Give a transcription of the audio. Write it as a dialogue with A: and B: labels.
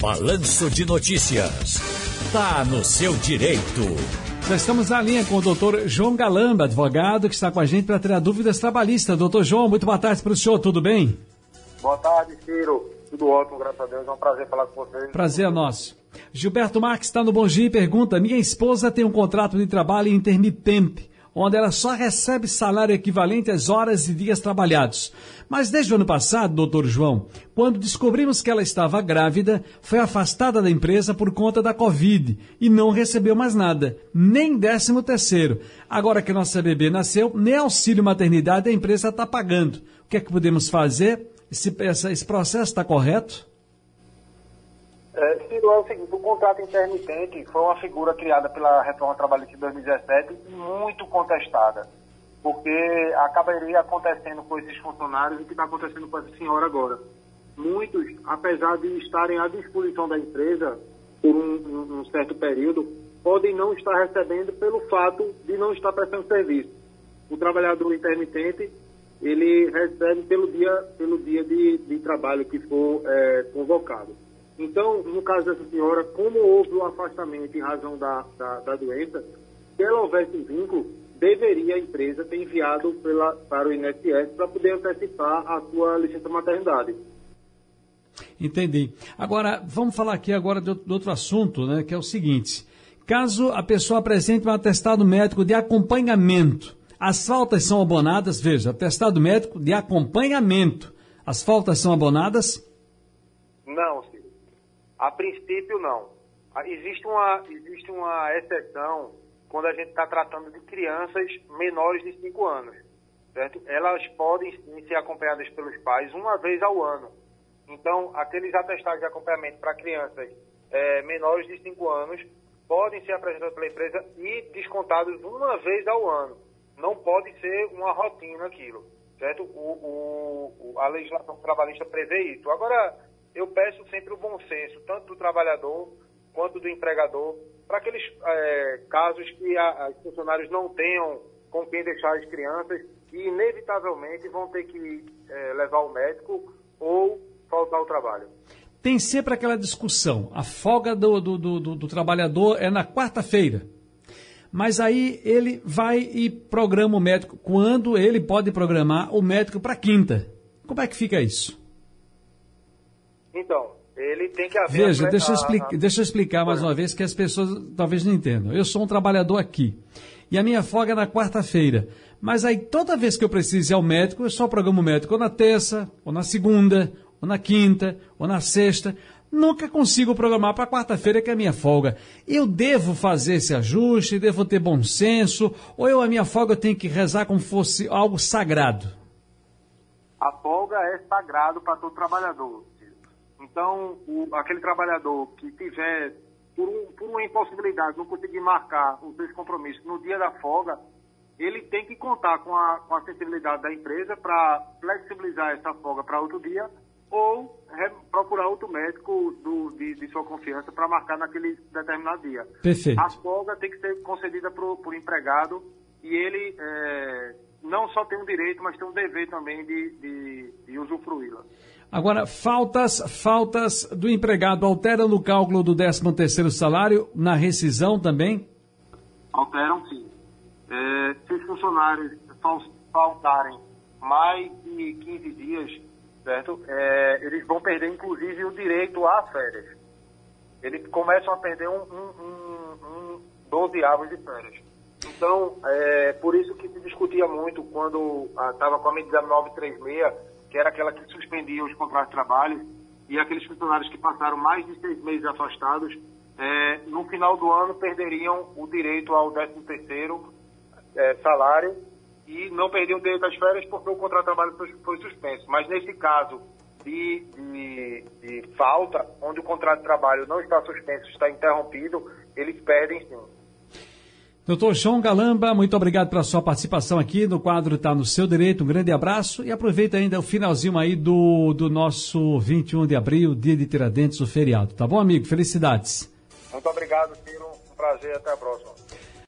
A: Balanço de Notícias. Tá no seu direito.
B: Já estamos na linha com o doutor João Galamba, advogado, que está com a gente para tirar dúvidas trabalhistas. Doutor João, muito boa tarde para o senhor, tudo bem?
C: Boa tarde, Ciro. Tudo ótimo, graças a Deus. É um prazer falar com vocês.
B: Prazer é nosso. Gilberto Marques está no Bom Dia e pergunta: Minha esposa tem um contrato de trabalho intermitente onde ela só recebe salário equivalente às horas e dias trabalhados. Mas desde o ano passado, doutor João, quando descobrimos que ela estava grávida, foi afastada da empresa por conta da Covid e não recebeu mais nada, nem décimo terceiro. Agora que nossa bebê nasceu, nem auxílio maternidade a empresa está pagando. O que é que podemos fazer? Esse, esse processo está correto?
C: Ciro, é o seguinte, o contrato intermitente foi uma figura criada pela reforma trabalhista de 2017 muito contestada, porque acabaria acontecendo com esses funcionários o que está acontecendo com essa senhora agora. Muitos, apesar de estarem à disposição da empresa por um, um certo período, podem não estar recebendo pelo fato de não estar prestando serviço. O trabalhador intermitente, ele recebe pelo dia, pelo dia de, de trabalho que for é, convocado. Então, no caso dessa senhora, como houve o afastamento em razão da, da, da doença, se ela houvesse vínculo, deveria a empresa ter enviado pela, para o INSS para poder antecipar a sua licença maternidade.
B: Entendi. Agora, vamos falar aqui agora de outro assunto, né, que é o seguinte. Caso a pessoa apresente um atestado médico de acompanhamento, as faltas são abonadas, veja, atestado médico de acompanhamento, as faltas são abonadas?
C: Não, a princípio, não. Ah, existe uma, existe uma exceção quando a gente está tratando de crianças menores de 5 anos. Certo? Elas podem sim ser acompanhadas pelos pais uma vez ao ano. Então, aqueles atestados de acompanhamento para crianças é, menores de 5 anos podem ser apresentados pela empresa e descontados uma vez ao ano. Não pode ser uma rotina aquilo. Certo? O, o, a legislação trabalhista prevê isso. Agora, eu peço sempre o bom senso, tanto do trabalhador quanto do empregador, para aqueles é, casos que os funcionários não tenham com quem deixar as crianças e inevitavelmente vão ter que é, levar o médico ou faltar ao trabalho.
B: Tem sempre aquela discussão, a folga do, do, do, do trabalhador é na quarta-feira. Mas aí ele vai e programa o médico. Quando ele pode programar o médico para quinta? Como é que fica isso?
C: Então, ele tem que haver.
B: Veja, deixa, eu explicar, deixa eu explicar mais uma vez que as pessoas talvez não entendam. Eu sou um trabalhador aqui. E a minha folga é na quarta-feira. Mas aí, toda vez que eu preciso ir ao médico, eu só programo o médico ou na terça, ou na segunda, ou na quinta, ou na sexta. Nunca consigo programar para quarta-feira, que é a minha folga. Eu devo fazer esse ajuste, devo ter bom senso, ou eu, a minha folga, eu tenho que rezar como fosse algo sagrado?
C: A folga é sagrado para todo trabalhador. Então, o, aquele trabalhador que tiver, por, um, por uma impossibilidade, não conseguir marcar os seus compromissos no dia da folga, ele tem que contar com a, com a sensibilidade da empresa para flexibilizar essa folga para outro dia ou procurar outro médico do, de, de, sua confiança para marcar naquele determinado dia.
B: Perfeito.
C: A folga tem que ser concedida por, por empregado e ele é, não só tem um direito, mas tem um dever também de, de, de usufruí-la.
B: Agora, faltas, faltas do empregado alteram no cálculo do 13 terceiro salário, na rescisão também?
C: Alteram sim. É, se os funcionários faltarem mais de 15 dias, certo? É, eles vão perder inclusive o direito às férias. Eles começam a perder um, um, um, um 12 avos de férias. Então, é por isso que se discutia muito quando estava com a medida 936 que era aquela que suspendia os contratos de trabalho, e aqueles funcionários que passaram mais de seis meses afastados, é, no final do ano perderiam o direito ao 13º é, salário e não perdiam o direito às férias porque o contrato de trabalho foi, foi suspenso. Mas nesse caso de, de, de falta, onde o contrato de trabalho não está suspenso, está interrompido, eles perdem sim.
B: Doutor João Galamba, muito obrigado pela sua participação aqui no quadro Está no Seu Direito. Um grande abraço e aproveita ainda o finalzinho aí do, do nosso 21 de abril, dia de Tiradentes, o feriado. Tá bom, amigo? Felicidades.
C: Muito obrigado, Ciro. Um prazer. Até a próxima.